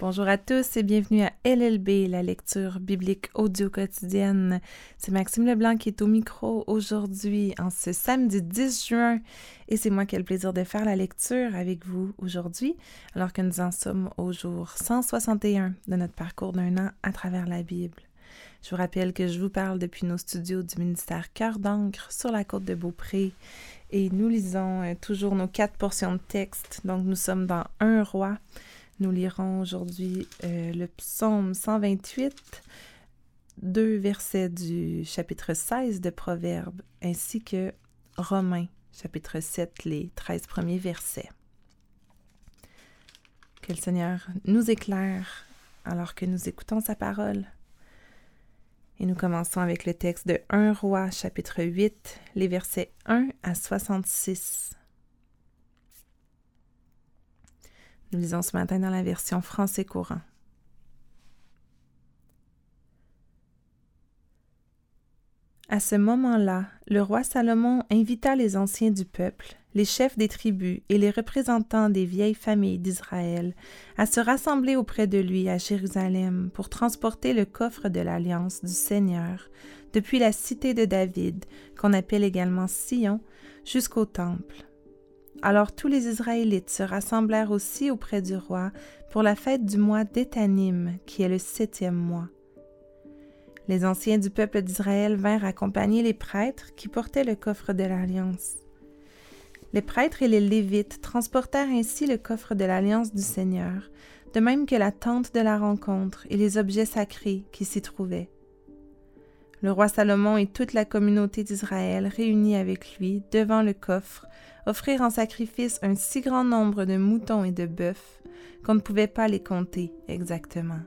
Bonjour à tous et bienvenue à LLB, la lecture biblique audio quotidienne. C'est Maxime Leblanc qui est au micro aujourd'hui en ce samedi 10 juin et c'est moi qui ai le plaisir de faire la lecture avec vous aujourd'hui alors que nous en sommes au jour 161 de notre parcours d'un an à travers la Bible. Je vous rappelle que je vous parle depuis nos studios du ministère Cœur d'encre sur la côte de Beaupré et nous lisons euh, toujours nos quatre portions de texte. Donc nous sommes dans Un roi nous lirons aujourd'hui euh, le psaume 128, deux versets du chapitre 16 de Proverbes, ainsi que Romains, chapitre 7, les 13 premiers versets. Que le Seigneur nous éclaire alors que nous écoutons sa parole. Et nous commençons avec le texte de 1 roi, chapitre 8, les versets 1 à 66. Nous lisons ce matin dans la version français courant. À ce moment-là, le roi Salomon invita les anciens du peuple, les chefs des tribus et les représentants des vieilles familles d'Israël à se rassembler auprès de lui à Jérusalem pour transporter le coffre de l'alliance du Seigneur depuis la cité de David, qu'on appelle également Sion, jusqu'au temple. Alors tous les Israélites se rassemblèrent aussi auprès du roi pour la fête du mois d'Étanim, qui est le septième mois. Les anciens du peuple d'Israël vinrent accompagner les prêtres qui portaient le coffre de l'Alliance. Les prêtres et les Lévites transportèrent ainsi le coffre de l'Alliance du Seigneur, de même que la tente de la rencontre et les objets sacrés qui s'y trouvaient. Le roi Salomon et toute la communauté d'Israël réunis avec lui devant le coffre offrir en sacrifice un si grand nombre de moutons et de bœufs qu'on ne pouvait pas les compter exactement.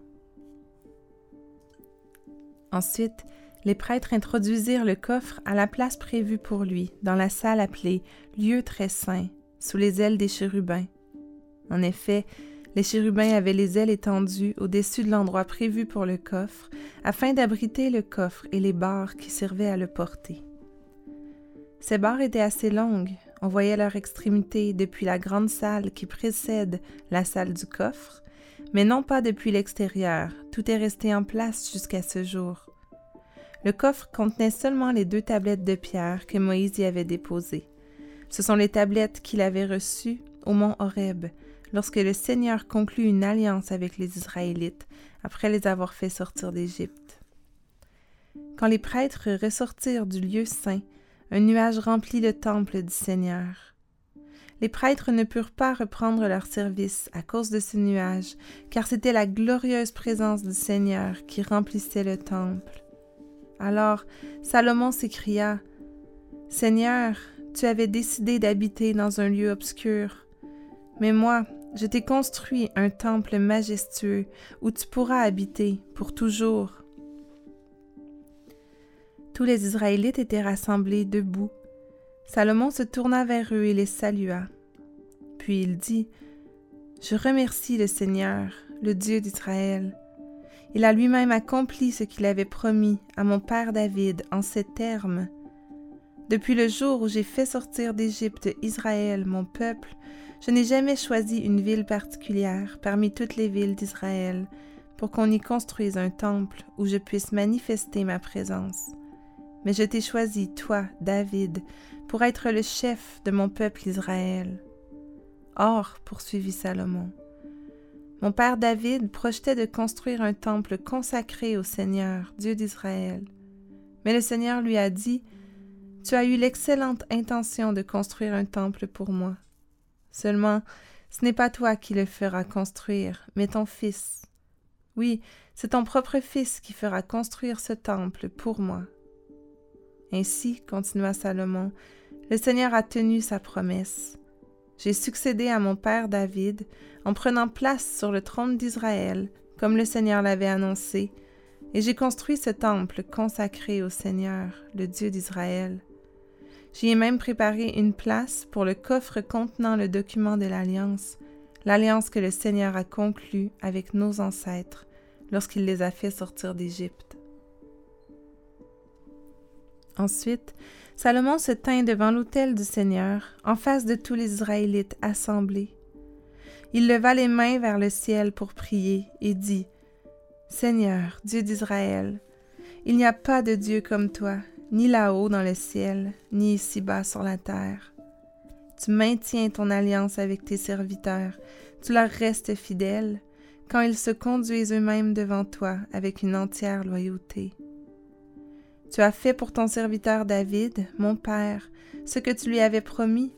Ensuite, les prêtres introduisirent le coffre à la place prévue pour lui, dans la salle appelée lieu très saint, sous les ailes des chérubins. En effet, les chérubins avaient les ailes étendues au-dessus de l'endroit prévu pour le coffre, afin d'abriter le coffre et les barres qui servaient à le porter. Ces barres étaient assez longues, on voyait leur extrémité depuis la grande salle qui précède la salle du coffre, mais non pas depuis l'extérieur, tout est resté en place jusqu'à ce jour. Le coffre contenait seulement les deux tablettes de pierre que Moïse y avait déposées. Ce sont les tablettes qu'il avait reçues au mont Horeb, lorsque le Seigneur conclut une alliance avec les Israélites après les avoir fait sortir d'Égypte. Quand les prêtres ressortirent du lieu saint, un nuage remplit le temple du Seigneur. Les prêtres ne purent pas reprendre leur service à cause de ce nuage, car c'était la glorieuse présence du Seigneur qui remplissait le temple. Alors Salomon s'écria, Seigneur, tu avais décidé d'habiter dans un lieu obscur, mais moi, je t'ai construit un temple majestueux où tu pourras habiter pour toujours. Tous les Israélites étaient rassemblés debout. Salomon se tourna vers eux et les salua. Puis il dit, Je remercie le Seigneur, le Dieu d'Israël. Il a lui-même accompli ce qu'il avait promis à mon père David en ces termes. Depuis le jour où j'ai fait sortir d'Égypte Israël, mon peuple, je n'ai jamais choisi une ville particulière parmi toutes les villes d'Israël pour qu'on y construise un temple où je puisse manifester ma présence mais je t'ai choisi, toi, David, pour être le chef de mon peuple Israël. Or, poursuivit Salomon, mon père David projetait de construire un temple consacré au Seigneur, Dieu d'Israël. Mais le Seigneur lui a dit, Tu as eu l'excellente intention de construire un temple pour moi. Seulement, ce n'est pas toi qui le feras construire, mais ton fils. Oui, c'est ton propre fils qui fera construire ce temple pour moi, ainsi, continua Salomon, le Seigneur a tenu sa promesse. J'ai succédé à mon père David en prenant place sur le trône d'Israël, comme le Seigneur l'avait annoncé, et j'ai construit ce temple consacré au Seigneur, le Dieu d'Israël. J'y ai même préparé une place pour le coffre contenant le document de l'alliance, l'alliance que le Seigneur a conclue avec nos ancêtres lorsqu'il les a fait sortir d'Égypte. Ensuite, Salomon se tint devant l'autel du Seigneur, en face de tous les Israélites assemblés. il leva les mains vers le ciel pour prier et dit, Seigneur, Dieu d'Israël, il n'y a pas de Dieu comme toi, ni là-haut dans le ciel, ni ici-bas sur la terre. Tu maintiens ton alliance avec tes serviteurs, tu leur restes fidèle, quand ils se conduisent eux-mêmes devant toi avec une entière loyauté. Tu as fait pour ton serviteur David, mon Père, ce que tu lui avais promis.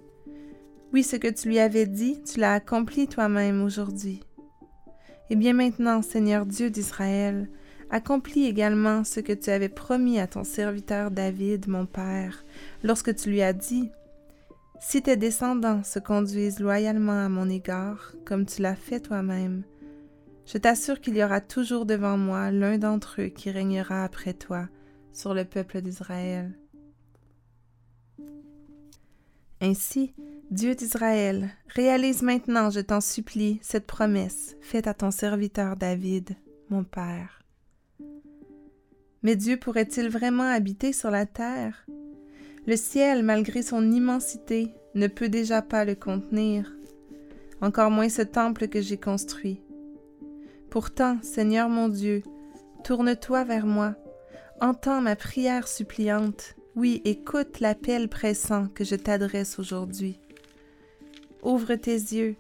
Oui, ce que tu lui avais dit, tu l'as accompli toi-même aujourd'hui. Et bien maintenant, Seigneur Dieu d'Israël, accomplis également ce que tu avais promis à ton serviteur David, mon Père, lorsque tu lui as dit, Si tes descendants se conduisent loyalement à mon égard, comme tu l'as fait toi-même, je t'assure qu'il y aura toujours devant moi l'un d'entre eux qui régnera après toi sur le peuple d'Israël. Ainsi, Dieu d'Israël, réalise maintenant, je t'en supplie, cette promesse faite à ton serviteur David, mon Père. Mais Dieu pourrait-il vraiment habiter sur la terre? Le ciel, malgré son immensité, ne peut déjà pas le contenir, encore moins ce temple que j'ai construit. Pourtant, Seigneur mon Dieu, tourne-toi vers moi, entends ma prière suppliante, oui, écoute l'appel pressant que je t'adresse aujourd'hui. Ouvre tes yeux,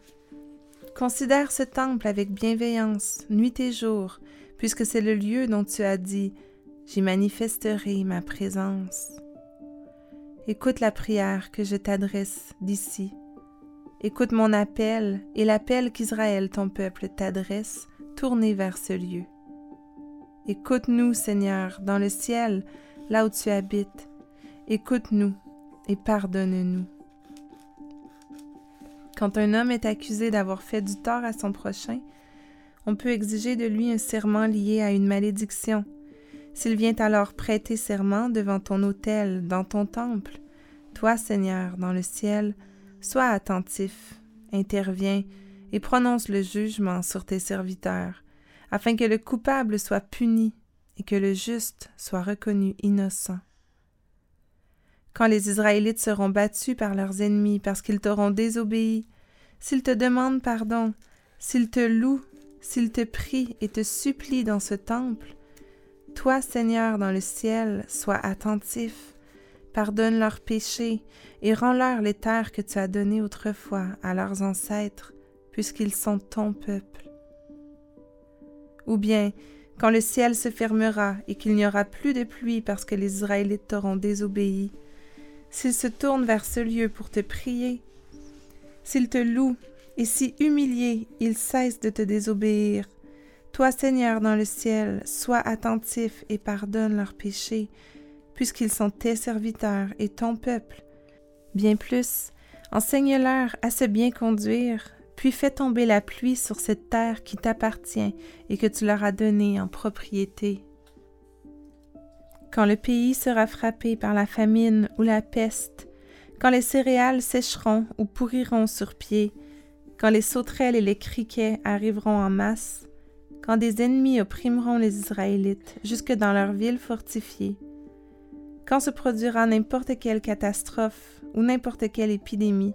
considère ce temple avec bienveillance, nuit et jour, puisque c'est le lieu dont tu as dit, j'y manifesterai ma présence. Écoute la prière que je t'adresse d'ici. Écoute mon appel et l'appel qu'Israël, ton peuple, t'adresse tourner vers ce lieu. Écoute-nous, Seigneur, dans le ciel, là où tu habites. Écoute-nous et pardonne-nous. Quand un homme est accusé d'avoir fait du tort à son prochain, on peut exiger de lui un serment lié à une malédiction. S'il vient alors prêter serment devant ton autel, dans ton temple, toi, Seigneur, dans le ciel, sois attentif, interviens, et prononce le jugement sur tes serviteurs, afin que le coupable soit puni et que le juste soit reconnu innocent. Quand les Israélites seront battus par leurs ennemis parce qu'ils t'auront désobéi, s'ils te demandent pardon, s'ils te louent, s'ils te prient et te supplient dans ce temple, toi, Seigneur, dans le ciel, sois attentif, pardonne leurs péchés et rends-leur les terres que tu as données autrefois à leurs ancêtres, puisqu'ils sont ton peuple. Ou bien, quand le ciel se fermera et qu'il n'y aura plus de pluie parce que les Israélites t'auront désobéi, s'ils se tournent vers ce lieu pour te prier, s'ils te louent et si humiliés ils cessent de te désobéir, toi Seigneur dans le ciel, sois attentif et pardonne leurs péchés, puisqu'ils sont tes serviteurs et ton peuple. Bien plus, enseigne-leur à se bien conduire, puis fais tomber la pluie sur cette terre qui t'appartient et que tu leur as donnée en propriété. Quand le pays sera frappé par la famine ou la peste, quand les céréales sécheront ou pourriront sur pied, quand les sauterelles et les criquets arriveront en masse, quand des ennemis opprimeront les Israélites jusque dans leurs villes fortifiées, quand se produira n'importe quelle catastrophe ou n'importe quelle épidémie,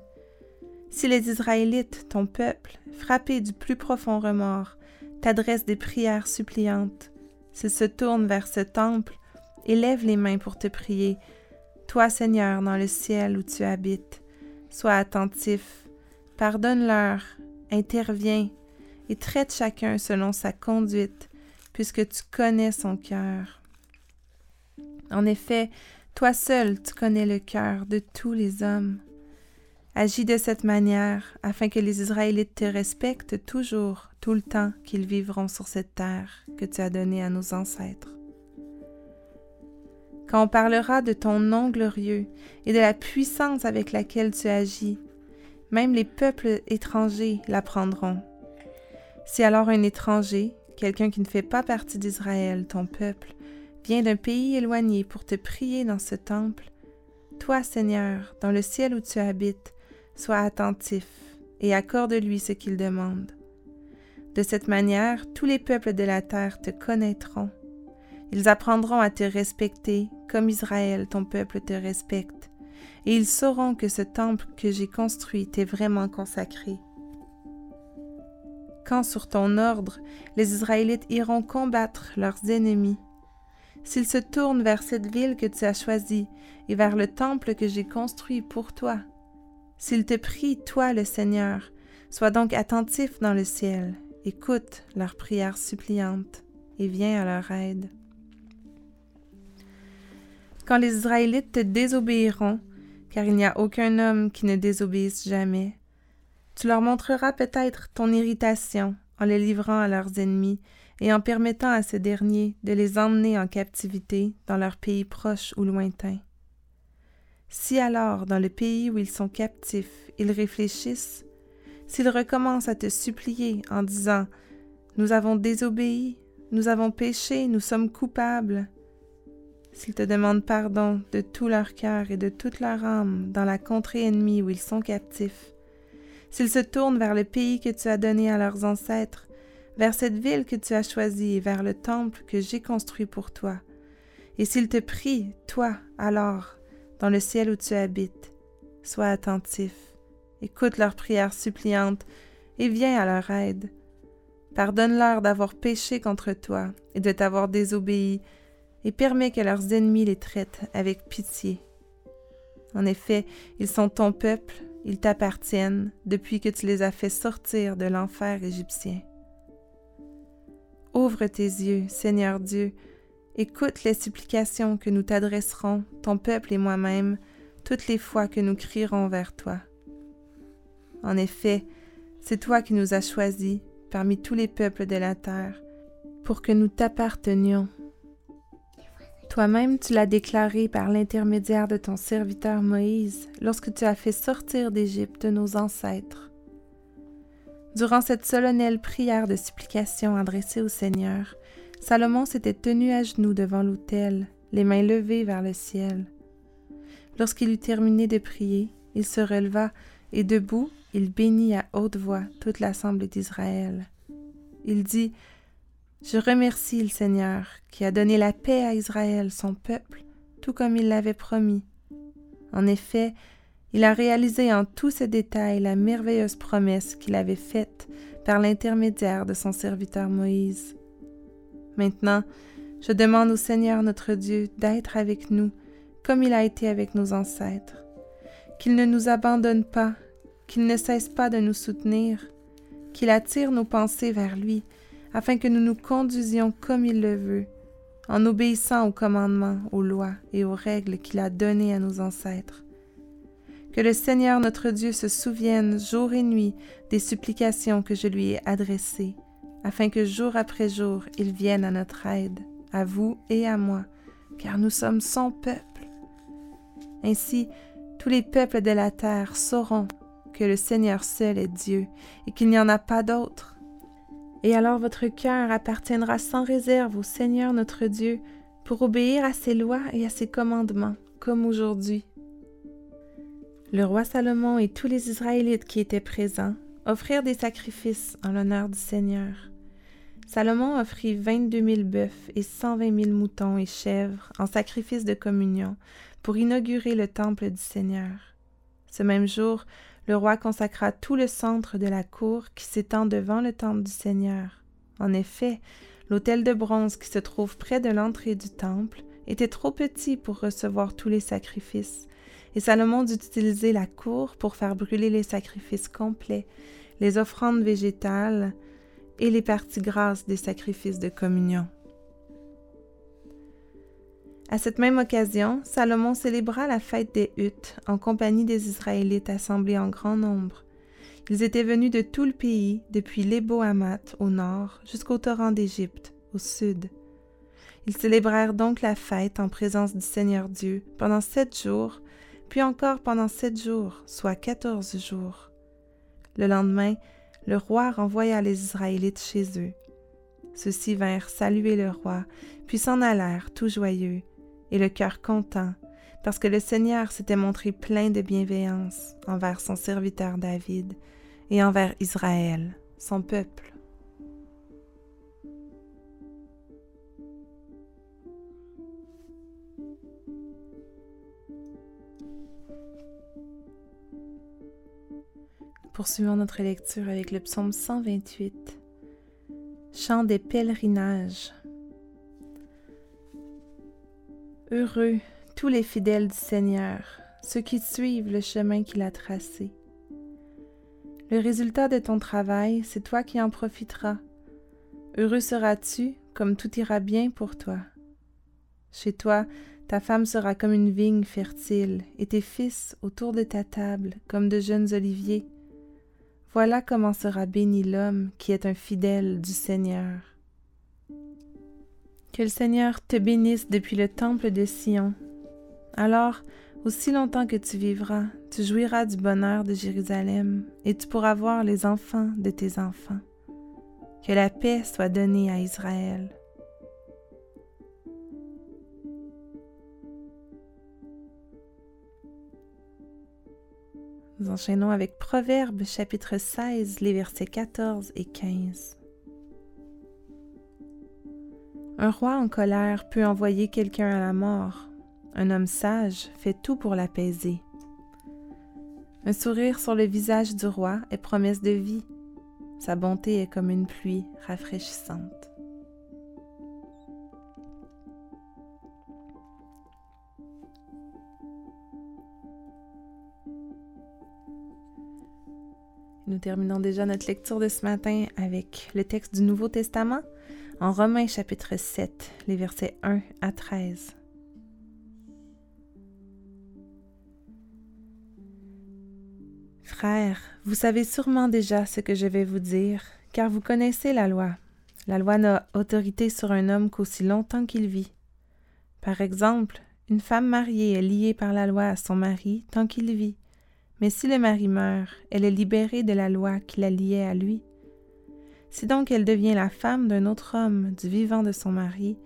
si les Israélites, ton peuple, frappés du plus profond remords, t'adressent des prières suppliantes, s'ils se tournent vers ce temple et lèvent les mains pour te prier, toi Seigneur dans le ciel où tu habites, sois attentif, pardonne-leur, interviens et traite chacun selon sa conduite, puisque tu connais son cœur. En effet, toi seul tu connais le cœur de tous les hommes. Agis de cette manière afin que les Israélites te respectent toujours, tout le temps qu'ils vivront sur cette terre que tu as donnée à nos ancêtres. Quand on parlera de ton nom glorieux et de la puissance avec laquelle tu agis, même les peuples étrangers l'apprendront. Si alors un étranger, quelqu'un qui ne fait pas partie d'Israël, ton peuple, vient d'un pays éloigné pour te prier dans ce temple, toi, Seigneur, dans le ciel où tu habites, Sois attentif et accorde-lui ce qu'il demande. De cette manière, tous les peuples de la terre te connaîtront. Ils apprendront à te respecter comme Israël, ton peuple, te respecte, et ils sauront que ce temple que j'ai construit t'est vraiment consacré. Quand, sur ton ordre, les Israélites iront combattre leurs ennemis. S'ils se tournent vers cette ville que tu as choisie et vers le temple que j'ai construit pour toi, s'ils te prient, toi le Seigneur, sois donc attentif dans le ciel, écoute leurs prières suppliantes et viens à leur aide. Quand les Israélites te désobéiront, car il n'y a aucun homme qui ne désobéisse jamais, tu leur montreras peut-être ton irritation en les livrant à leurs ennemis et en permettant à ces derniers de les emmener en captivité dans leur pays proche ou lointain. Si alors, dans le pays où ils sont captifs, ils réfléchissent, s'ils recommencent à te supplier en disant Nous avons désobéi, nous avons péché, nous sommes coupables, s'ils te demandent pardon de tout leur cœur et de toute leur âme dans la contrée ennemie où ils sont captifs, s'ils se tournent vers le pays que tu as donné à leurs ancêtres, vers cette ville que tu as choisie et vers le temple que j'ai construit pour toi, et s'ils te prient, toi, alors, dans le ciel où tu habites, sois attentif, écoute leurs prières suppliantes et viens à leur aide. Pardonne-leur d'avoir péché contre toi et de t'avoir désobéi, et permets que leurs ennemis les traitent avec pitié. En effet, ils sont ton peuple, ils t'appartiennent depuis que tu les as fait sortir de l'enfer égyptien. Ouvre tes yeux, Seigneur Dieu, Écoute les supplications que nous t'adresserons, ton peuple et moi-même, toutes les fois que nous crierons vers toi. En effet, c'est toi qui nous as choisis parmi tous les peuples de la terre, pour que nous t'appartenions. Toi-même tu l'as déclaré par l'intermédiaire de ton serviteur Moïse lorsque tu as fait sortir d'Égypte nos ancêtres. Durant cette solennelle prière de supplication adressée au Seigneur, Salomon s'était tenu à genoux devant l'autel, les mains levées vers le ciel. Lorsqu'il eut terminé de prier, il se releva et debout, il bénit à haute voix toute l'assemblée d'Israël. Il dit Je remercie le Seigneur qui a donné la paix à Israël, son peuple, tout comme il l'avait promis. En effet, il a réalisé en tous ses détails la merveilleuse promesse qu'il avait faite par l'intermédiaire de son serviteur Moïse. Maintenant, je demande au Seigneur notre Dieu d'être avec nous comme il a été avec nos ancêtres, qu'il ne nous abandonne pas, qu'il ne cesse pas de nous soutenir, qu'il attire nos pensées vers lui, afin que nous nous conduisions comme il le veut, en obéissant aux commandements, aux lois et aux règles qu'il a données à nos ancêtres. Que le Seigneur notre Dieu se souvienne jour et nuit des supplications que je lui ai adressées, afin que jour après jour il vienne à notre aide, à vous et à moi, car nous sommes son peuple. Ainsi, tous les peuples de la terre sauront que le Seigneur seul est Dieu et qu'il n'y en a pas d'autre. Et alors votre cœur appartiendra sans réserve au Seigneur notre Dieu pour obéir à ses lois et à ses commandements, comme aujourd'hui. Le roi Salomon et tous les Israélites qui étaient présents offrir des sacrifices en l'honneur du Seigneur. Salomon offrit vingt-deux mille bœufs et cent vingt mille moutons et chèvres en sacrifice de communion pour inaugurer le temple du Seigneur. Ce même jour, le roi consacra tout le centre de la cour qui s'étend devant le temple du Seigneur. En effet, l'autel de bronze qui se trouve près de l'entrée du temple était trop petit pour recevoir tous les sacrifices, et Salomon dut utiliser la cour pour faire brûler les sacrifices complets, les offrandes végétales et les parties grasses des sacrifices de communion. À cette même occasion, Salomon célébra la fête des huttes en compagnie des Israélites assemblés en grand nombre. Ils étaient venus de tout le pays, depuis l'Ebo au nord jusqu'au torrent d'Égypte au sud. Ils célébrèrent donc la fête en présence du Seigneur Dieu pendant sept jours, puis encore pendant sept jours, soit quatorze jours. Le lendemain, le roi renvoya les Israélites chez eux. Ceux-ci vinrent saluer le roi, puis s'en allèrent tout joyeux, et le cœur content, parce que le Seigneur s'était montré plein de bienveillance envers son serviteur David et envers Israël, son peuple. Poursuivons notre lecture avec le psaume 128. Chant des pèlerinages. Heureux tous les fidèles du Seigneur, ceux qui suivent le chemin qu'il a tracé. Le résultat de ton travail, c'est toi qui en profiteras. Heureux seras-tu, comme tout ira bien pour toi. Chez toi, ta femme sera comme une vigne fertile, et tes fils autour de ta table, comme de jeunes oliviers. Voilà comment sera béni l'homme qui est un fidèle du Seigneur. Que le Seigneur te bénisse depuis le temple de Sion. Alors, aussi longtemps que tu vivras, tu jouiras du bonheur de Jérusalem, et tu pourras voir les enfants de tes enfants. Que la paix soit donnée à Israël. Nous enchaînons avec Proverbes chapitre 16, les versets 14 et 15. Un roi en colère peut envoyer quelqu'un à la mort. Un homme sage fait tout pour l'apaiser. Un sourire sur le visage du roi est promesse de vie. Sa bonté est comme une pluie rafraîchissante. Nous terminons déjà notre lecture de ce matin avec le texte du Nouveau Testament en Romains chapitre 7, les versets 1 à 13. Frères, vous savez sûrement déjà ce que je vais vous dire, car vous connaissez la loi. La loi n'a autorité sur un homme qu'aussi longtemps qu'il vit. Par exemple, une femme mariée est liée par la loi à son mari tant qu'il vit. Mais si le mari meurt, elle est libérée de la loi qui la liait à lui. Si donc elle devient la femme d'un autre homme du vivant de son mari,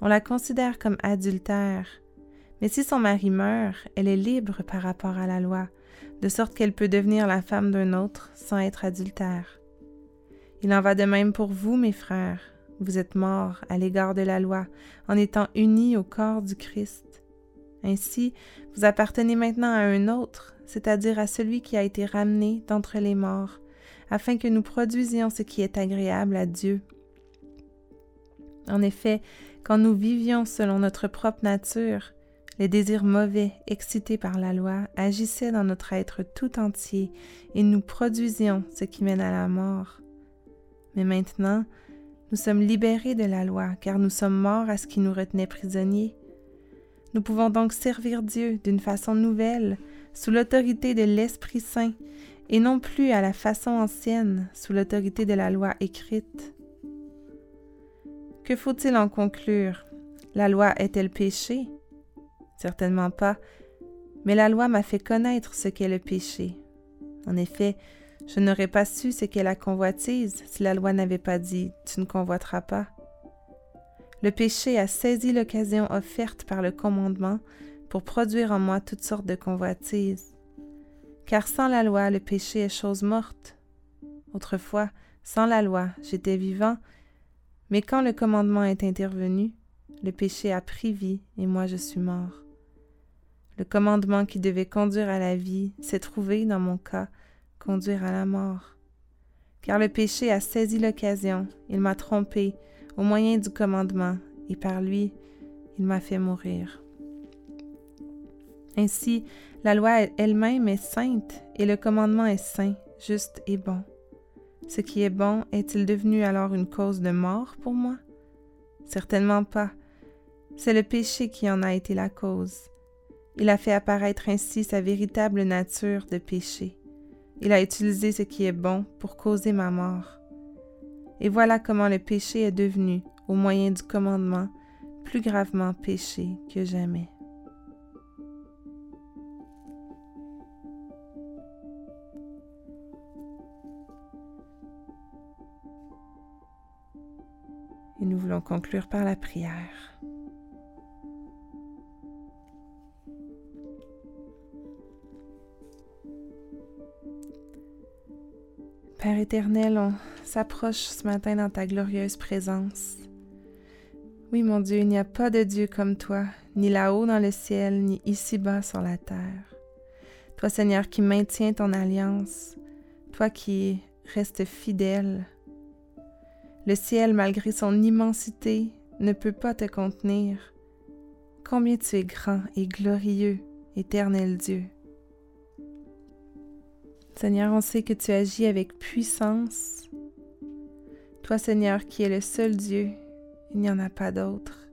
on la considère comme adultère. Mais si son mari meurt, elle est libre par rapport à la loi, de sorte qu'elle peut devenir la femme d'un autre sans être adultère. Il en va de même pour vous, mes frères. Vous êtes morts à l'égard de la loi en étant unis au corps du Christ. Ainsi, vous appartenez maintenant à un autre, c'est-à-dire à celui qui a été ramené d'entre les morts, afin que nous produisions ce qui est agréable à Dieu. En effet, quand nous vivions selon notre propre nature, les désirs mauvais excités par la loi agissaient dans notre être tout entier et nous produisions ce qui mène à la mort. Mais maintenant, nous sommes libérés de la loi car nous sommes morts à ce qui nous retenait prisonniers. Nous pouvons donc servir Dieu d'une façon nouvelle, sous l'autorité de l'Esprit Saint, et non plus à la façon ancienne, sous l'autorité de la loi écrite. Que faut-il en conclure? La loi est-elle péché? Certainement pas, mais la loi m'a fait connaître ce qu'est le péché. En effet, je n'aurais pas su ce qu'est la convoitise si la loi n'avait pas dit Tu ne convoiteras pas. Le péché a saisi l'occasion offerte par le commandement pour produire en moi toutes sortes de convoitises. Car sans la loi, le péché est chose morte. Autrefois, sans la loi, j'étais vivant, mais quand le commandement est intervenu, le péché a pris vie et moi je suis mort. Le commandement qui devait conduire à la vie s'est trouvé, dans mon cas, conduire à la mort. Car le péché a saisi l'occasion, il m'a trompé au moyen du commandement, et par lui, il m'a fait mourir. Ainsi, la loi elle-même est sainte et le commandement est saint, juste et bon. Ce qui est bon est-il devenu alors une cause de mort pour moi? Certainement pas. C'est le péché qui en a été la cause. Il a fait apparaître ainsi sa véritable nature de péché. Il a utilisé ce qui est bon pour causer ma mort. Et voilà comment le péché est devenu, au moyen du commandement, plus gravement péché que jamais. Conclure par la prière. Père éternel, on s'approche ce matin dans ta glorieuse présence. Oui, mon Dieu, il n'y a pas de Dieu comme toi, ni là-haut dans le ciel, ni ici-bas sur la terre. Toi, Seigneur, qui maintiens ton alliance, toi qui restes fidèle, Le ciel, malgré son immensité, ne peut pas te contenir. Combien tu es grand et glorieux, éternel Dieu. Seigneur, on sait que tu agis avec puissance. Toi, Seigneur, qui es le seul Dieu, il n'y en a pas d'autre.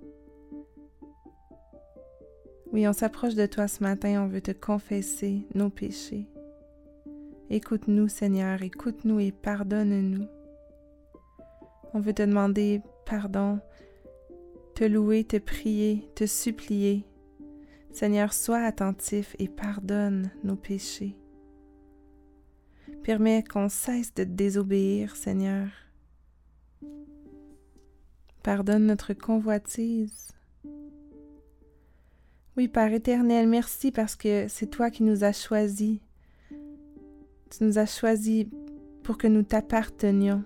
Oui, on s'approche de toi ce matin, on veut te confesser nos péchés. Écoute-nous, Seigneur, écoute-nous et pardonne-nous. On veut te demander pardon, te louer, te prier, te supplier. Seigneur, sois attentif et pardonne nos péchés. Permets qu'on cesse de désobéir, Seigneur. Pardonne notre convoitise. Oui, Père éternel, merci parce que c'est toi qui nous as choisis. Tu nous as choisis pour que nous t'appartenions.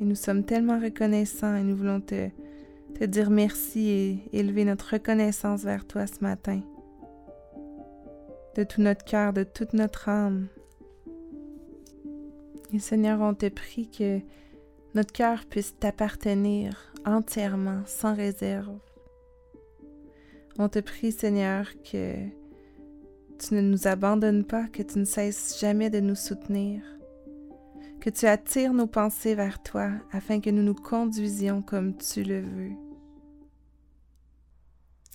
Et nous sommes tellement reconnaissants et nous voulons te, dire merci et élever notre reconnaissance vers toi ce matin. De tout notre cœur, de toute notre âme. Et Seigneur, on te prie que notre cœur puisse t'appartenir entièrement, sans réserve. On te prie, Seigneur, que tu ne nous abandonnes pas, que tu ne cesses jamais de nous soutenir que tu attires nos pensées vers toi afin que nous nous conduisions comme tu le veux.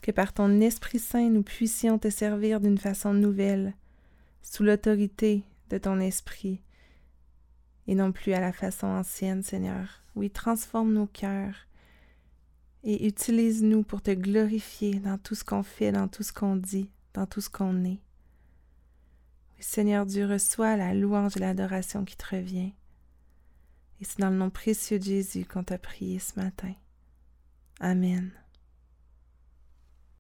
Que par ton Esprit Saint nous puissions te servir d'une façon nouvelle, sous l'autorité de ton Esprit, et non plus à la façon ancienne, Seigneur. Oui, transforme nos cœurs et utilise-nous pour te glorifier dans tout ce qu'on fait, dans tout ce qu'on dit, dans tout ce qu'on est. Seigneur Dieu, reçois la louange et l'adoration qui te revient. Et c'est dans le nom précieux de Jésus qu'on t'a prié ce matin. Amen.